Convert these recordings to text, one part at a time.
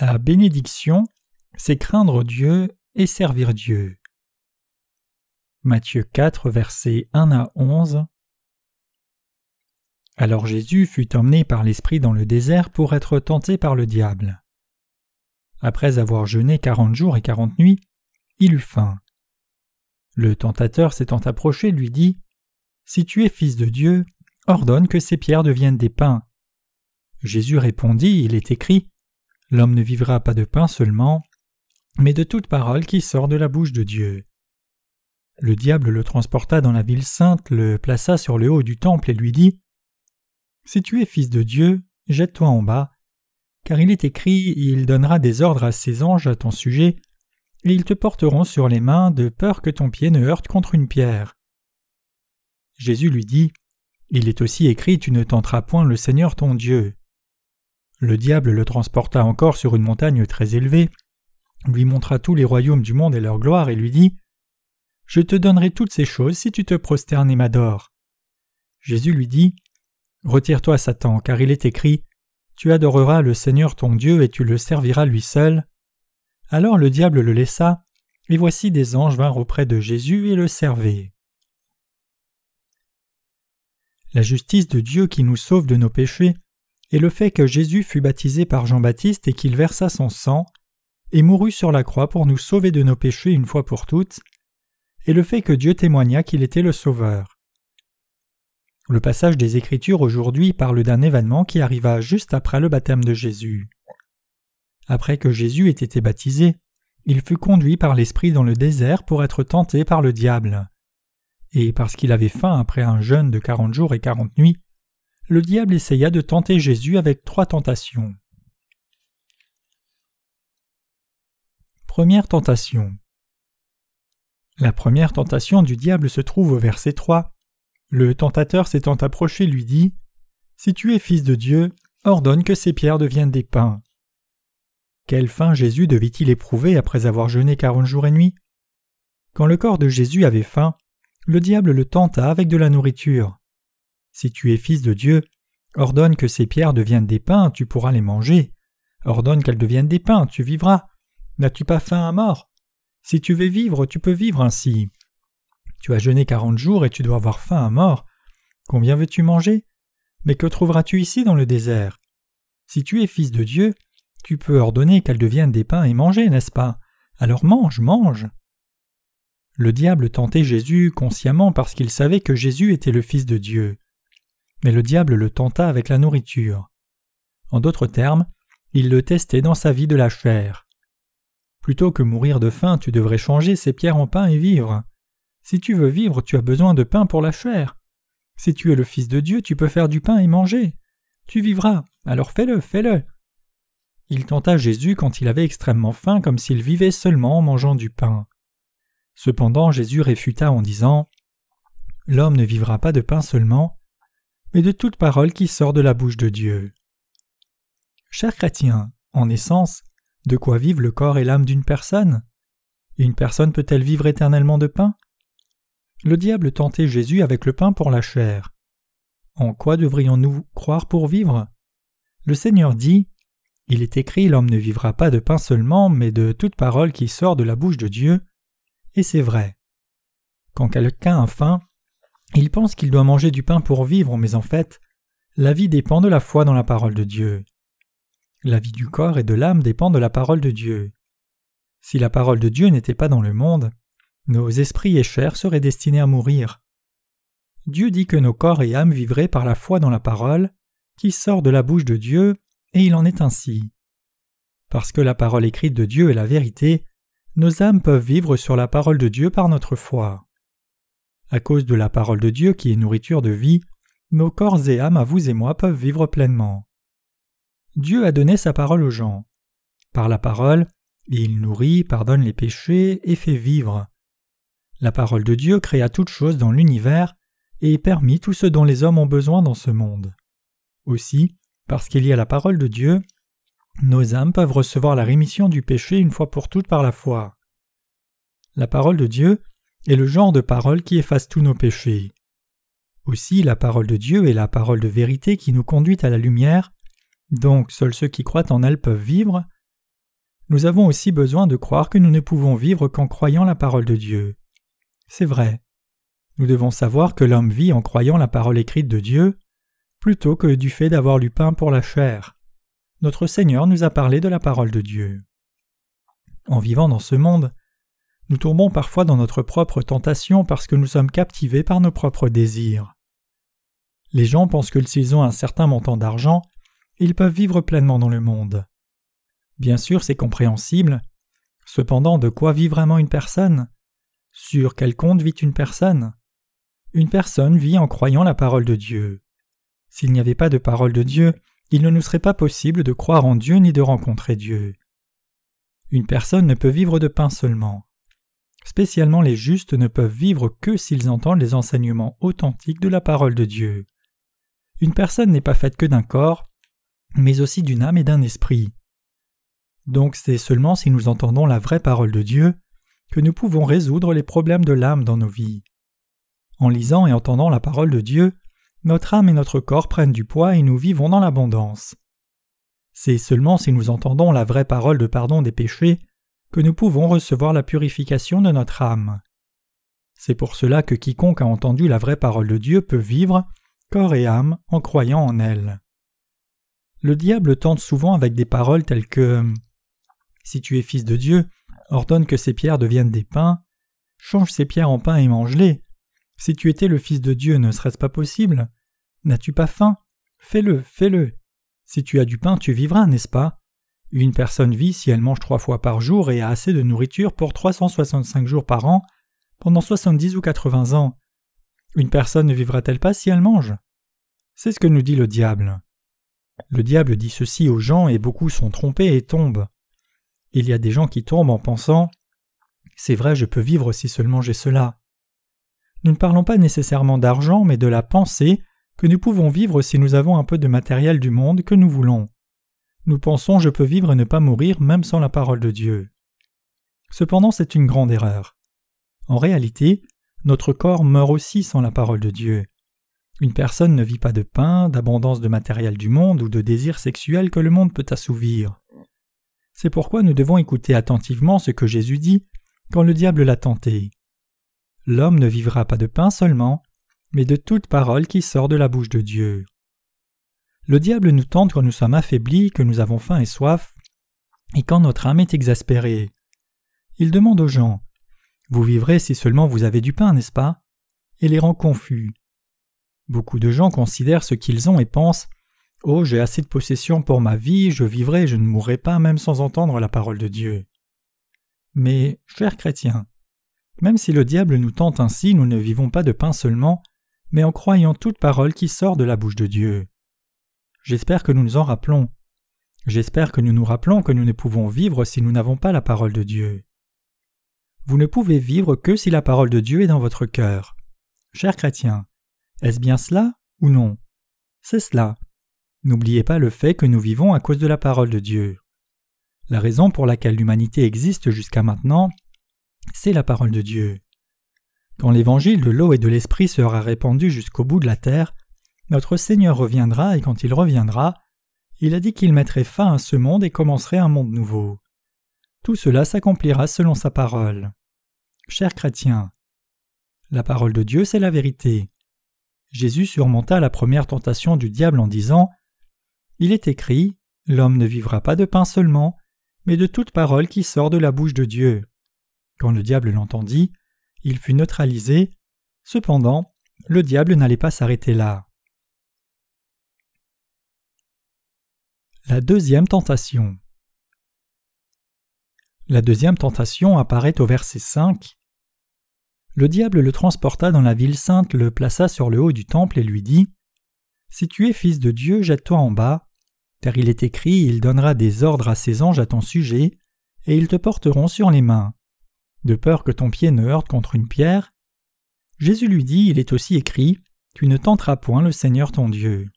La bénédiction, c'est craindre Dieu et servir Dieu. Matthieu 4, versets 1 à 11. Alors Jésus fut emmené par l'Esprit dans le désert pour être tenté par le diable. Après avoir jeûné quarante jours et quarante nuits, il eut faim. Le tentateur s'étant approché lui dit Si tu es fils de Dieu, ordonne que ces pierres deviennent des pains. Jésus répondit Il est écrit L'homme ne vivra pas de pain seulement, mais de toute parole qui sort de la bouche de Dieu. Le diable le transporta dans la ville sainte, le plaça sur le haut du temple et lui dit Si tu es fils de Dieu, jette-toi en bas, car il est écrit Il donnera des ordres à ses anges à ton sujet, et ils te porteront sur les mains de peur que ton pied ne heurte contre une pierre. Jésus lui dit Il est aussi écrit Tu ne tenteras point le Seigneur ton Dieu. Le diable le transporta encore sur une montagne très élevée, lui montra tous les royaumes du monde et leur gloire, et lui dit Je te donnerai toutes ces choses si tu te prosternes et m'adores. Jésus lui dit Retire-toi, Satan, car il est écrit Tu adoreras le Seigneur ton Dieu et tu le serviras lui seul. Alors le diable le laissa, et voici des anges vinrent auprès de Jésus et le servaient. La justice de Dieu qui nous sauve de nos péchés et le fait que Jésus fut baptisé par Jean-Baptiste et qu'il versa son sang, et mourut sur la croix pour nous sauver de nos péchés une fois pour toutes, et le fait que Dieu témoigna qu'il était le Sauveur. Le passage des Écritures aujourd'hui parle d'un événement qui arriva juste après le baptême de Jésus. Après que Jésus ait été baptisé, il fut conduit par l'Esprit dans le désert pour être tenté par le diable. Et parce qu'il avait faim après un jeûne de quarante jours et quarante nuits, le diable essaya de tenter Jésus avec trois tentations. Première tentation. La première tentation du diable se trouve au verset 3. Le tentateur s'étant approché lui dit Si tu es fils de Dieu, ordonne que ces pierres deviennent des pains. Quelle faim Jésus devait-il éprouver après avoir jeûné quarante jours et nuits? Quand le corps de Jésus avait faim, le diable le tenta avec de la nourriture. Si tu es fils de Dieu, ordonne que ces pierres deviennent des pains, tu pourras les manger. Ordonne qu'elles deviennent des pains, tu vivras. N'as-tu pas faim à mort? Si tu veux vivre, tu peux vivre ainsi. Tu as jeûné quarante jours et tu dois avoir faim à mort. Combien veux-tu manger? Mais que trouveras-tu ici dans le désert? Si tu es fils de Dieu, tu peux ordonner qu'elles deviennent des pains et manger, n'est-ce pas? Alors mange, mange. Le diable tentait Jésus consciemment parce qu'il savait que Jésus était le Fils de Dieu mais le diable le tenta avec la nourriture. En d'autres termes, il le testait dans sa vie de la chair. Plutôt que mourir de faim, tu devrais changer ces pierres en pain et vivre. Si tu veux vivre, tu as besoin de pain pour la chair. Si tu es le Fils de Dieu, tu peux faire du pain et manger. Tu vivras, alors fais-le, fais-le. Il tenta Jésus quand il avait extrêmement faim, comme s'il vivait seulement en mangeant du pain. Cependant Jésus réfuta en disant L'homme ne vivra pas de pain seulement, mais de toute parole qui sort de la bouche de Dieu. Chers chrétiens, en essence, de quoi vivent le corps et l'âme d'une personne? Une personne peut-elle vivre éternellement de pain? Le diable tentait Jésus avec le pain pour la chair. En quoi devrions-nous croire pour vivre? Le Seigneur dit Il est écrit l'homme ne vivra pas de pain seulement, mais de toute parole qui sort de la bouche de Dieu. Et c'est vrai. Quand quelqu'un a faim, il pense qu'il doit manger du pain pour vivre, mais en fait, la vie dépend de la foi dans la parole de Dieu. La vie du corps et de l'âme dépend de la parole de Dieu. Si la parole de Dieu n'était pas dans le monde, nos esprits et chairs seraient destinés à mourir. Dieu dit que nos corps et âmes vivraient par la foi dans la parole, qui sort de la bouche de Dieu, et il en est ainsi. Parce que la parole écrite de Dieu est la vérité, nos âmes peuvent vivre sur la parole de Dieu par notre foi. À cause de la parole de Dieu qui est nourriture de vie, nos corps et âmes à vous et moi peuvent vivre pleinement. Dieu a donné sa parole aux gens. Par la parole, il nourrit, pardonne les péchés et fait vivre. La parole de Dieu créa toutes choses dans l'univers et permit tout ce dont les hommes ont besoin dans ce monde. Aussi, parce qu'il y a la parole de Dieu, nos âmes peuvent recevoir la rémission du péché une fois pour toutes par la foi. La parole de Dieu est le genre de parole qui efface tous nos péchés. Aussi la parole de Dieu est la parole de vérité qui nous conduit à la lumière, donc seuls ceux qui croient en elle peuvent vivre, nous avons aussi besoin de croire que nous ne pouvons vivre qu'en croyant la parole de Dieu. C'est vrai. Nous devons savoir que l'homme vit en croyant la parole écrite de Dieu, plutôt que du fait d'avoir lu pain pour la chair. Notre Seigneur nous a parlé de la parole de Dieu. En vivant dans ce monde, nous tombons parfois dans notre propre tentation parce que nous sommes captivés par nos propres désirs. Les gens pensent que s'ils ont un certain montant d'argent, ils peuvent vivre pleinement dans le monde. Bien sûr, c'est compréhensible. Cependant, de quoi vit vraiment une personne? Sur quel compte vit une personne? Une personne vit en croyant la parole de Dieu. S'il n'y avait pas de parole de Dieu, il ne nous serait pas possible de croire en Dieu ni de rencontrer Dieu. Une personne ne peut vivre de pain seulement. Spécialement les justes ne peuvent vivre que s'ils entendent les enseignements authentiques de la parole de Dieu. Une personne n'est pas faite que d'un corps, mais aussi d'une âme et d'un esprit. Donc c'est seulement si nous entendons la vraie parole de Dieu que nous pouvons résoudre les problèmes de l'âme dans nos vies. En lisant et entendant la parole de Dieu, notre âme et notre corps prennent du poids et nous vivons dans l'abondance. C'est seulement si nous entendons la vraie parole de pardon des péchés que nous pouvons recevoir la purification de notre âme. C'est pour cela que quiconque a entendu la vraie parole de Dieu peut vivre, corps et âme, en croyant en elle. Le diable tente souvent avec des paroles telles que Si tu es fils de Dieu, ordonne que ces pierres deviennent des pains, change ces pierres en pain et mange-les. Si tu étais le fils de Dieu, ne serait-ce pas possible? N'as-tu pas faim? Fais-le, fais-le. Si tu as du pain, tu vivras, n'est-ce pas? Une personne vit si elle mange trois fois par jour et a assez de nourriture pour 365 jours par an pendant 70 ou 80 ans. Une personne ne vivra-t-elle pas si elle mange? C'est ce que nous dit le diable. Le diable dit ceci aux gens et beaucoup sont trompés et tombent. Il y a des gens qui tombent en pensant C'est vrai, je peux vivre si seulement j'ai cela. Nous ne parlons pas nécessairement d'argent, mais de la pensée que nous pouvons vivre si nous avons un peu de matériel du monde que nous voulons nous pensons je peux vivre et ne pas mourir même sans la parole de Dieu. Cependant c'est une grande erreur. En réalité, notre corps meurt aussi sans la parole de Dieu. Une personne ne vit pas de pain, d'abondance de matériel du monde ou de désirs sexuels que le monde peut assouvir. C'est pourquoi nous devons écouter attentivement ce que Jésus dit quand le diable l'a tenté. L'homme ne vivra pas de pain seulement, mais de toute parole qui sort de la bouche de Dieu. Le diable nous tente quand nous sommes affaiblis, que nous avons faim et soif, et quand notre âme est exaspérée. Il demande aux gens Vous vivrez si seulement vous avez du pain, n'est-ce pas? Et les rend confus. Beaucoup de gens considèrent ce qu'ils ont et pensent Oh, j'ai assez de possessions pour ma vie, je vivrai, je ne mourrai pas même sans entendre la parole de Dieu. Mais, chers chrétiens, même si le diable nous tente ainsi, nous ne vivons pas de pain seulement, mais en croyant toute parole qui sort de la bouche de Dieu. J'espère que nous nous en rappelons. J'espère que nous nous rappelons que nous ne pouvons vivre si nous n'avons pas la parole de Dieu. Vous ne pouvez vivre que si la parole de Dieu est dans votre cœur. Chers chrétiens, est-ce bien cela ou non? C'est cela. N'oubliez pas le fait que nous vivons à cause de la parole de Dieu. La raison pour laquelle l'humanité existe jusqu'à maintenant, c'est la parole de Dieu. Quand l'évangile de l'eau et de l'esprit sera répandu jusqu'au bout de la terre, notre Seigneur reviendra et quand il reviendra, il a dit qu'il mettrait fin à ce monde et commencerait un monde nouveau. Tout cela s'accomplira selon sa parole. Chers chrétiens, la parole de Dieu, c'est la vérité. Jésus surmonta la première tentation du diable en disant Il est écrit L'homme ne vivra pas de pain seulement, mais de toute parole qui sort de la bouche de Dieu. Quand le diable l'entendit, il fut neutralisé. Cependant, le diable n'allait pas s'arrêter là. La deuxième tentation. La deuxième tentation apparaît au verset 5. Le diable le transporta dans la ville sainte, le plaça sur le haut du temple et lui dit Si tu es fils de Dieu, jette-toi en bas, car il est écrit Il donnera des ordres à ses anges à ton sujet, et ils te porteront sur les mains, de peur que ton pied ne heurte contre une pierre. Jésus lui dit Il est aussi écrit Tu ne tenteras point le Seigneur ton Dieu.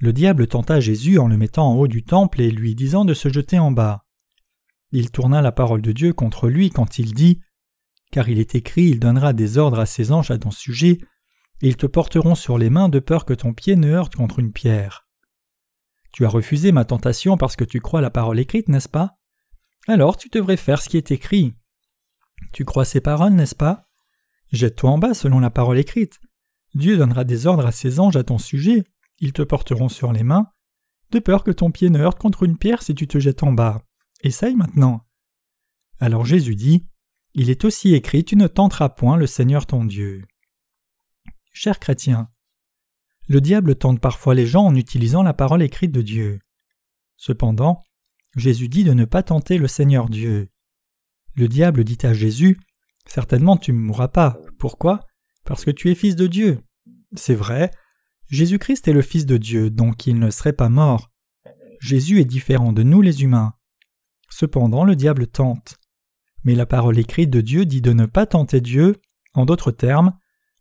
Le diable tenta Jésus en le mettant en haut du temple et lui disant de se jeter en bas. Il tourna la parole de Dieu contre lui quand il dit Car il est écrit, il donnera des ordres à ses anges à ton sujet, et ils te porteront sur les mains de peur que ton pied ne heurte contre une pierre. Tu as refusé ma tentation parce que tu crois la parole écrite, n'est-ce pas? Alors tu devrais faire ce qui est écrit. Tu crois ces paroles, n'est-ce pas? Jette-toi en bas selon la parole écrite. Dieu donnera des ordres à ses anges à ton sujet, ils te porteront sur les mains, de peur que ton pied ne heurte contre une pierre si tu te jettes en bas. Essaye maintenant. Alors Jésus dit Il est aussi écrit Tu ne tenteras point le Seigneur ton Dieu. Chers chrétiens, le diable tente parfois les gens en utilisant la parole écrite de Dieu. Cependant, Jésus dit de ne pas tenter le Seigneur Dieu. Le diable dit à Jésus Certainement tu ne mourras pas. Pourquoi? Parce que tu es fils de Dieu. C'est vrai, Jésus-Christ est le Fils de Dieu, donc il ne serait pas mort. Jésus est différent de nous les humains. Cependant le diable tente. Mais la parole écrite de Dieu dit de ne pas tenter Dieu, en d'autres termes,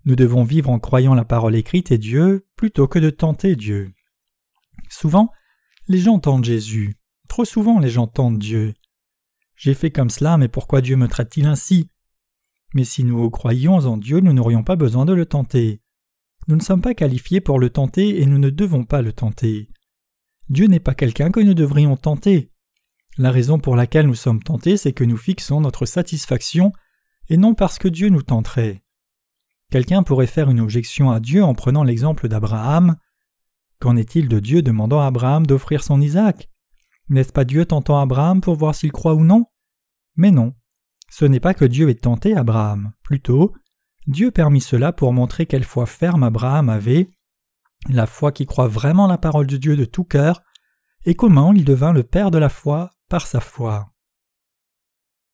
nous devons vivre en croyant la parole écrite et Dieu plutôt que de tenter Dieu. Souvent, les gens tentent Jésus. Trop souvent, les gens tentent Dieu. J'ai fait comme cela, mais pourquoi Dieu me traite-t-il ainsi? Mais si nous croyions en Dieu, nous n'aurions pas besoin de le tenter. Nous ne sommes pas qualifiés pour le tenter et nous ne devons pas le tenter. Dieu n'est pas quelqu'un que nous devrions tenter. La raison pour laquelle nous sommes tentés, c'est que nous fixons notre satisfaction et non parce que Dieu nous tenterait. Quelqu'un pourrait faire une objection à Dieu en prenant l'exemple d'Abraham. Qu'en est-il de Dieu demandant à Abraham d'offrir son Isaac? N'est-ce pas Dieu tentant Abraham pour voir s'il croit ou non? Mais non. Ce n'est pas que Dieu ait tenté Abraham, plutôt, Dieu permit cela pour montrer quelle foi ferme Abraham avait, la foi qui croit vraiment la parole de Dieu de tout cœur, et comment il devint le Père de la foi par sa foi.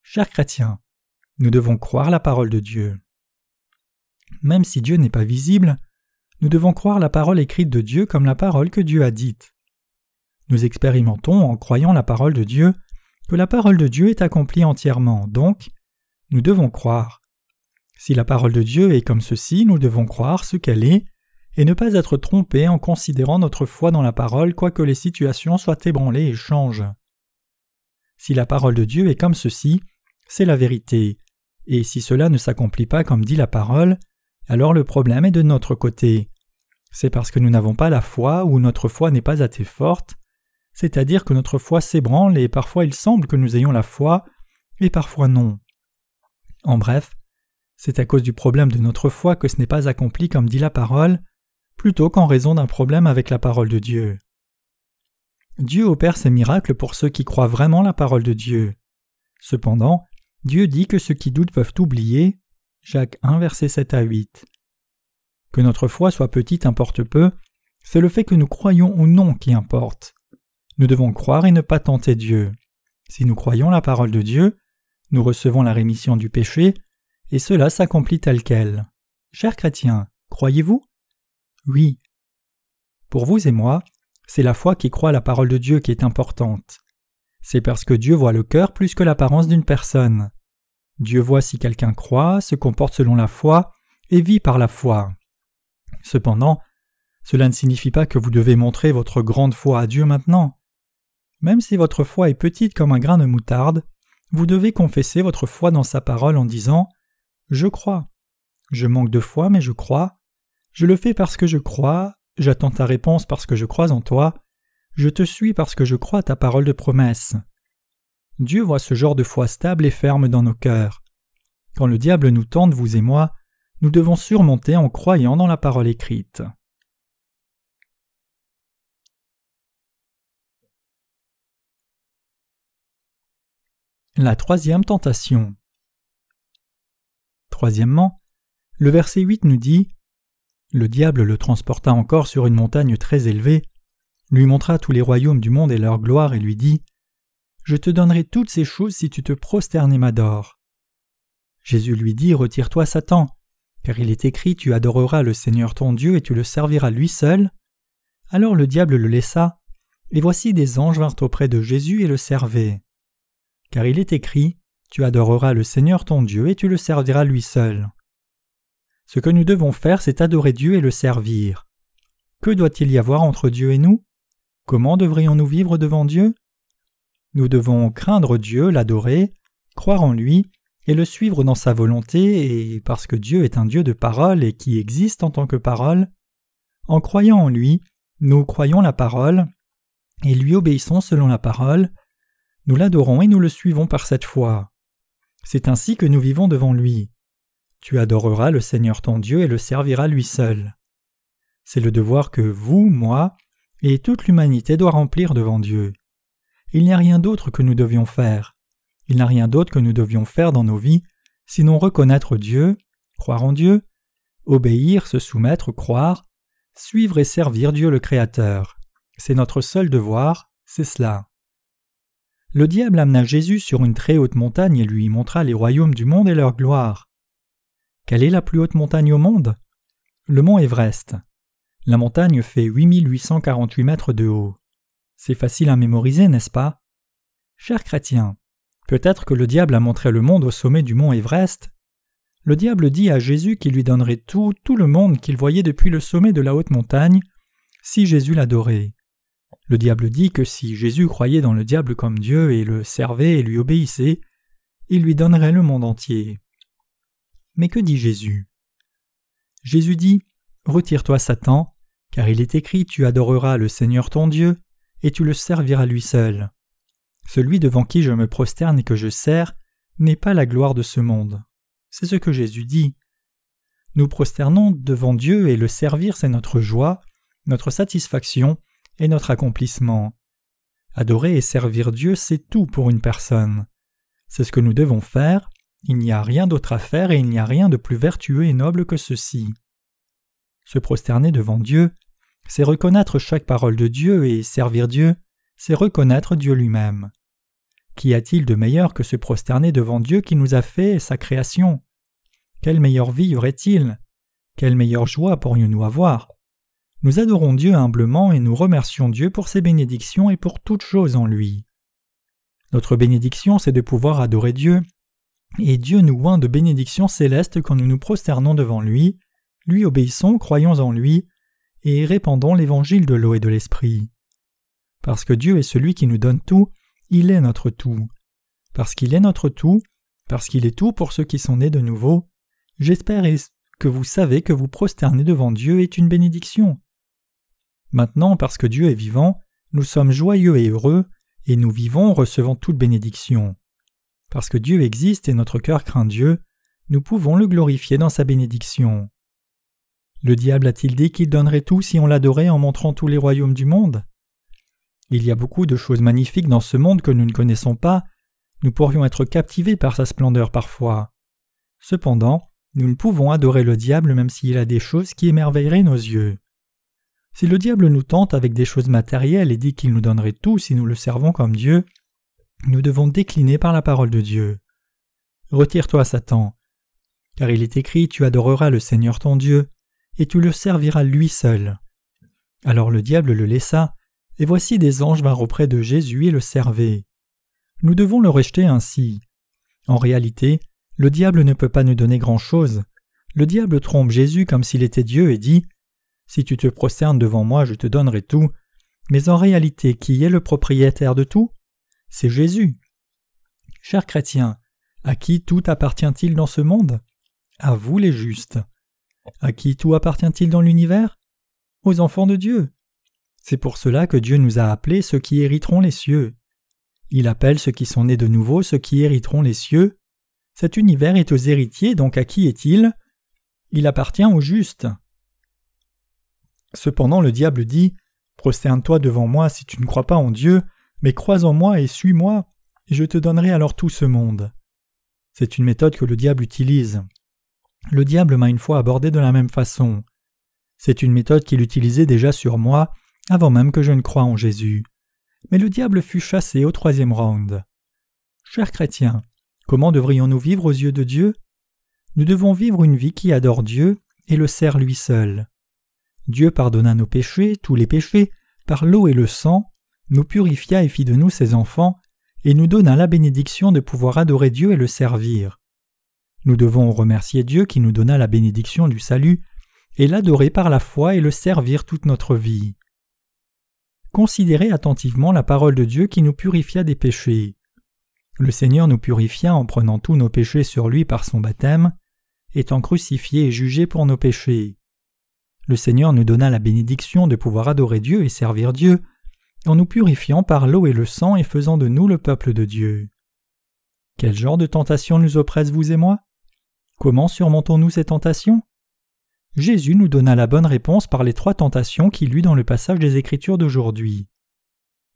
Chers chrétiens, nous devons croire la parole de Dieu. Même si Dieu n'est pas visible, nous devons croire la parole écrite de Dieu comme la parole que Dieu a dite. Nous expérimentons en croyant la parole de Dieu que la parole de Dieu est accomplie entièrement, donc nous devons croire. Si la parole de Dieu est comme ceci, nous devons croire ce qu'elle est, et ne pas être trompés en considérant notre foi dans la parole quoique les situations soient ébranlées et changent. Si la parole de Dieu est comme ceci, c'est la vérité, et si cela ne s'accomplit pas comme dit la parole, alors le problème est de notre côté. C'est parce que nous n'avons pas la foi ou notre foi n'est pas assez forte, c'est-à-dire que notre foi s'ébranle et parfois il semble que nous ayons la foi, et parfois non. En bref, c'est à cause du problème de notre foi que ce n'est pas accompli comme dit la parole, plutôt qu'en raison d'un problème avec la parole de Dieu. Dieu opère ces miracles pour ceux qui croient vraiment la parole de Dieu. Cependant, Dieu dit que ceux qui doutent peuvent oublier. Jacques 1, verset 7 à 8. Que notre foi soit petite importe peu, c'est le fait que nous croyons ou non qui importe. Nous devons croire et ne pas tenter Dieu. Si nous croyons la parole de Dieu, nous recevons la rémission du péché, et cela s'accomplit tel quel. Chers chrétiens, croyez-vous? Oui. Pour vous et moi, c'est la foi qui croit la parole de Dieu qui est importante. C'est parce que Dieu voit le cœur plus que l'apparence d'une personne. Dieu voit si quelqu'un croit, se comporte selon la foi et vit par la foi. Cependant, cela ne signifie pas que vous devez montrer votre grande foi à Dieu maintenant. Même si votre foi est petite comme un grain de moutarde, vous devez confesser votre foi dans sa parole en disant Je crois. Je manque de foi, mais je crois. Je le fais parce que je crois. J'attends ta réponse parce que je crois en toi. Je te suis parce que je crois à ta parole de promesse. Dieu voit ce genre de foi stable et ferme dans nos cœurs. Quand le diable nous tente, vous et moi, nous devons surmonter en croyant dans la parole écrite. La troisième tentation. Troisièmement, le verset 8 nous dit Le diable le transporta encore sur une montagne très élevée, lui montra tous les royaumes du monde et leur gloire, et lui dit Je te donnerai toutes ces choses si tu te prosternes et m'adores. Jésus lui dit Retire-toi, Satan, car il est écrit Tu adoreras le Seigneur ton Dieu et tu le serviras lui seul. Alors le diable le laissa, et voici des anges vinrent auprès de Jésus et le servaient. Car il est écrit tu adoreras le Seigneur ton Dieu et tu le serviras lui seul. Ce que nous devons faire, c'est adorer Dieu et le servir. Que doit-il y avoir entre Dieu et nous? Comment devrions-nous vivre devant Dieu? Nous devons craindre Dieu, l'adorer, croire en lui, et le suivre dans sa volonté, et parce que Dieu est un Dieu de parole et qui existe en tant que parole, en croyant en lui, nous croyons la parole, et lui obéissons selon la parole, Nous l'adorons et nous le suivons par cette foi. C'est ainsi que nous vivons devant lui. Tu adoreras le Seigneur ton Dieu et le serviras lui seul. C'est le devoir que vous, moi, et toute l'humanité doit remplir devant Dieu. Il n'y a rien d'autre que nous devions faire. Il n'y a rien d'autre que nous devions faire dans nos vies, sinon reconnaître Dieu, croire en Dieu, obéir, se soumettre, croire, suivre et servir Dieu le Créateur. C'est notre seul devoir, c'est cela. Le diable amena Jésus sur une très haute montagne et lui montra les royaumes du monde et leur gloire. Quelle est la plus haute montagne au monde? Le mont Everest. La montagne fait 8848 mètres de haut. C'est facile à mémoriser, n'est-ce pas? Chers chrétiens, peut-être que le diable a montré le monde au sommet du mont Everest. Le diable dit à Jésus qu'il lui donnerait tout, tout le monde qu'il voyait depuis le sommet de la haute montagne, si Jésus l'adorait. Le diable dit que si Jésus croyait dans le diable comme Dieu et le servait et lui obéissait, il lui donnerait le monde entier. Mais que dit Jésus? Jésus dit Retire-toi, Satan, car il est écrit Tu adoreras le Seigneur ton Dieu, et tu le serviras lui seul. Celui devant qui je me prosterne et que je sers n'est pas la gloire de ce monde. C'est ce que Jésus dit. Nous prosternons devant Dieu et le servir c'est notre joie, notre satisfaction et notre accomplissement. Adorer et servir Dieu c'est tout pour une personne. C'est ce que nous devons faire, il n'y a rien d'autre à faire et il n'y a rien de plus vertueux et noble que ceci. Se prosterner devant Dieu, c'est reconnaître chaque parole de Dieu et servir Dieu, c'est reconnaître Dieu lui-même. Qu'y a-t-il de meilleur que se prosterner devant Dieu qui nous a fait sa création? Quelle meilleure vie y aurait-il? Quelle meilleure joie pourrions-nous avoir? Nous adorons Dieu humblement et nous remercions Dieu pour ses bénédictions et pour toutes choses en lui. Notre bénédiction, c'est de pouvoir adorer Dieu, et Dieu nous oint de bénédictions célestes quand nous nous prosternons devant lui, lui obéissons, croyons en lui, et répandons l'évangile de l'eau et de l'esprit. Parce que Dieu est celui qui nous donne tout, il est notre tout. Parce qu'il est notre tout, parce qu'il est tout pour ceux qui sont nés de nouveau, j'espère que vous savez que vous prosterner devant Dieu est une bénédiction. Maintenant, parce que Dieu est vivant, nous sommes joyeux et heureux, et nous vivons recevant toute bénédiction. Parce que Dieu existe et notre cœur craint Dieu, nous pouvons le glorifier dans sa bénédiction. Le diable a-t-il dit qu'il donnerait tout si on l'adorait en montrant tous les royaumes du monde? Il y a beaucoup de choses magnifiques dans ce monde que nous ne connaissons pas, nous pourrions être captivés par sa splendeur parfois. Cependant, nous ne pouvons adorer le diable même s'il a des choses qui émerveilleraient nos yeux. Si le diable nous tente avec des choses matérielles et dit qu'il nous donnerait tout si nous le servons comme Dieu, nous devons décliner par la parole de Dieu. Retire-toi, Satan, car il est écrit Tu adoreras le Seigneur ton Dieu, et tu le serviras lui seul. Alors le diable le laissa, et voici des anges vinrent auprès de Jésus et le servaient. Nous devons le rejeter ainsi. En réalité, le diable ne peut pas nous donner grand-chose. Le diable trompe Jésus comme s'il était Dieu et dit Si tu te prosternes devant moi, je te donnerai tout. Mais en réalité, qui est le propriétaire de tout? C'est Jésus. Chers chrétiens, à qui tout appartient-il dans ce monde? À vous les justes. À qui tout appartient-il dans l'univers? Aux enfants de Dieu. C'est pour cela que Dieu nous a appelés ceux qui hériteront les cieux. Il appelle ceux qui sont nés de nouveau ceux qui hériteront les cieux. Cet univers est aux héritiers, donc à qui est-il? Il appartient aux justes. Cependant le diable dit Prosterne-toi devant moi si tu ne crois pas en Dieu, mais crois en moi et suis-moi, et je te donnerai alors tout ce monde. C'est une méthode que le diable utilise. Le diable m'a une fois abordé de la même façon. C'est une méthode qu'il utilisait déjà sur moi avant même que je ne croie en Jésus. Mais le diable fut chassé au troisième round. Chers chrétiens, comment devrions-nous vivre aux yeux de Dieu? Nous devons vivre une vie qui adore Dieu et le sert lui seul. Dieu pardonna nos péchés, tous les péchés, par l'eau et le sang, nous purifia et fit de nous ses enfants, et nous donna la bénédiction de pouvoir adorer Dieu et le servir. Nous devons remercier Dieu qui nous donna la bénédiction du salut, et l'adorer par la foi et le servir toute notre vie. Considérez attentivement la parole de Dieu qui nous purifia des péchés. Le Seigneur nous purifia en prenant tous nos péchés sur lui par son baptême, étant crucifié et jugé pour nos péchés. Le Seigneur nous donna la bénédiction de pouvoir adorer Dieu et servir Dieu, en nous purifiant par l'eau et le sang et faisant de nous le peuple de Dieu. Quel genre de tentation nous oppresse vous et moi? Comment surmontons-nous ces tentations? Jésus nous donna la bonne réponse par les trois tentations qu'il eut dans le passage des Écritures d'aujourd'hui.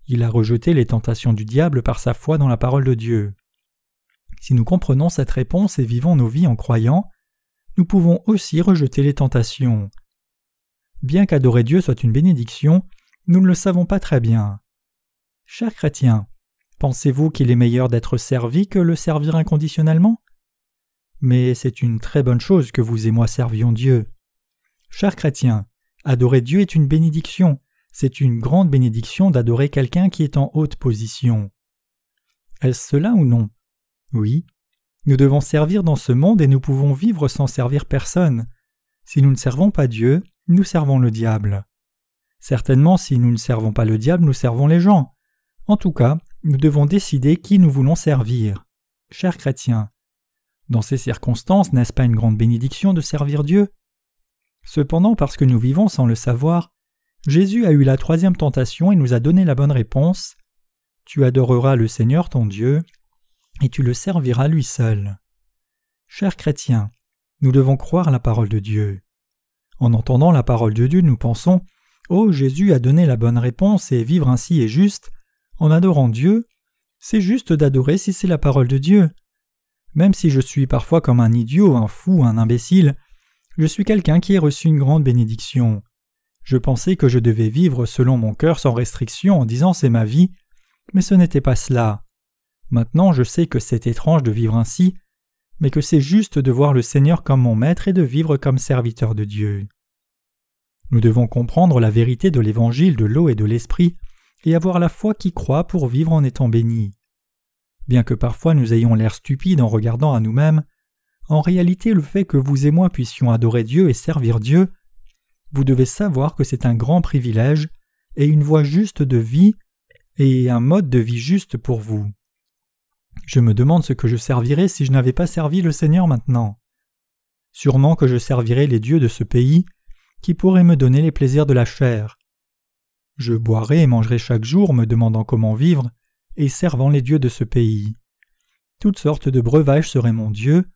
Il a rejeté les tentations du diable par sa foi dans la parole de Dieu. Si nous comprenons cette réponse et vivons nos vies en croyant, nous pouvons aussi rejeter les tentations. Bien qu'adorer Dieu soit une bénédiction, nous ne le savons pas très bien. Chers chrétiens, pensez-vous qu'il est meilleur d'être servi que le servir inconditionnellement? Mais c'est une très bonne chose que vous et moi servions Dieu. Chers chrétiens, adorer Dieu est une bénédiction, c'est une grande bénédiction d'adorer quelqu'un qui est en haute position. Est-ce cela ou non? Oui. Nous devons servir dans ce monde et nous pouvons vivre sans servir personne. Si nous ne servons pas Dieu, nous servons le diable. Certainement, si nous ne servons pas le diable, nous servons les gens. En tout cas, nous devons décider qui nous voulons servir. Chers chrétiens, dans ces circonstances, n'est-ce pas une grande bénédiction de servir Dieu? Cependant, parce que nous vivons sans le savoir, Jésus a eu la troisième tentation et nous a donné la bonne réponse. Tu adoreras le Seigneur ton Dieu, et tu le serviras lui seul. Chers chrétiens, nous devons croire la parole de Dieu. En entendant la parole de Dieu, nous pensons Oh, Jésus a donné la bonne réponse et vivre ainsi est juste. En adorant Dieu, c'est juste d'adorer si c'est la parole de Dieu. Même si je suis parfois comme un idiot, un fou, un imbécile, je suis quelqu'un qui a reçu une grande bénédiction. Je pensais que je devais vivre selon mon cœur sans restriction en disant c'est ma vie, mais ce n'était pas cela. Maintenant je sais que c'est étrange de vivre ainsi, mais que c'est juste de voir le Seigneur comme mon maître et de vivre comme serviteur de Dieu. Nous devons comprendre la vérité de l'évangile de l'eau et de l'esprit et avoir la foi qui croit pour vivre en étant béni. Bien que parfois nous ayons l'air stupides en regardant à nous-mêmes, en réalité, le fait que vous et moi puissions adorer Dieu et servir Dieu, vous devez savoir que c'est un grand privilège et une voie juste de vie et un mode de vie juste pour vous. Je me demande ce que je servirais si je n'avais pas servi le Seigneur maintenant. Sûrement que je servirais les dieux de ce pays qui pourraient me donner les plaisirs de la chair. Je boirais et mangerais chaque jour me demandant comment vivre et servant les dieux de ce pays. Toutes sortes de breuvages seraient mon Dieu,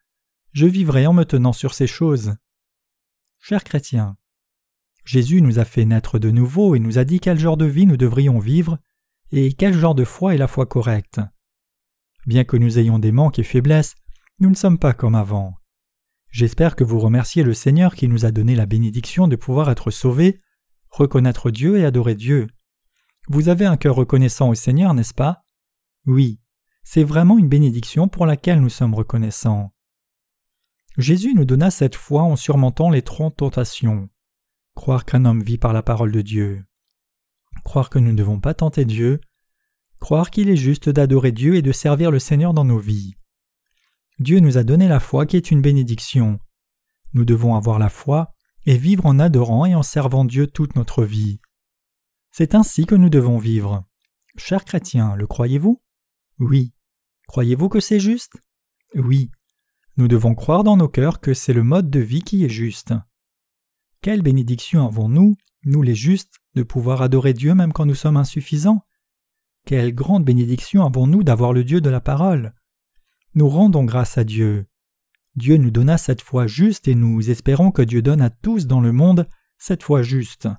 je vivrai en me tenant sur ces choses. Chers chrétiens, Jésus nous a fait naître de nouveau et nous a dit quel genre de vie nous devrions vivre et quel genre de foi est la foi correcte. Bien que nous ayons des manques et faiblesses, nous ne sommes pas comme avant. J'espère que vous remerciez le Seigneur qui nous a donné la bénédiction de pouvoir être sauvés, reconnaître Dieu et adorer Dieu. Vous avez un cœur reconnaissant au Seigneur, n'est-ce pas? Oui, c'est vraiment une bénédiction pour laquelle nous sommes reconnaissants. Jésus nous donna cette foi en surmontant les trente tentations. Croire qu'un homme vit par la parole de Dieu. Croire que nous ne devons pas tenter Dieu. Croire qu'il est juste d'adorer Dieu et de servir le Seigneur dans nos vies. Dieu nous a donné la foi qui est une bénédiction. Nous devons avoir la foi et vivre en adorant et en servant Dieu toute notre vie. C'est ainsi que nous devons vivre. Chers chrétiens, le croyez-vous? Oui. Croyez-vous que c'est juste? Oui. Nous devons croire dans nos cœurs que c'est le mode de vie qui est juste. Quelle bénédiction avons-nous, nous les justes, de pouvoir adorer Dieu même quand nous sommes insuffisants? Quelle grande bénédiction avons-nous d'avoir le Dieu de la parole Nous rendons grâce à Dieu. Dieu nous donna cette foi juste et nous espérons que Dieu donne à tous dans le monde cette foi juste.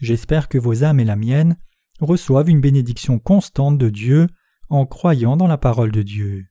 J'espère que vos âmes et la mienne reçoivent une bénédiction constante de Dieu en croyant dans la parole de Dieu.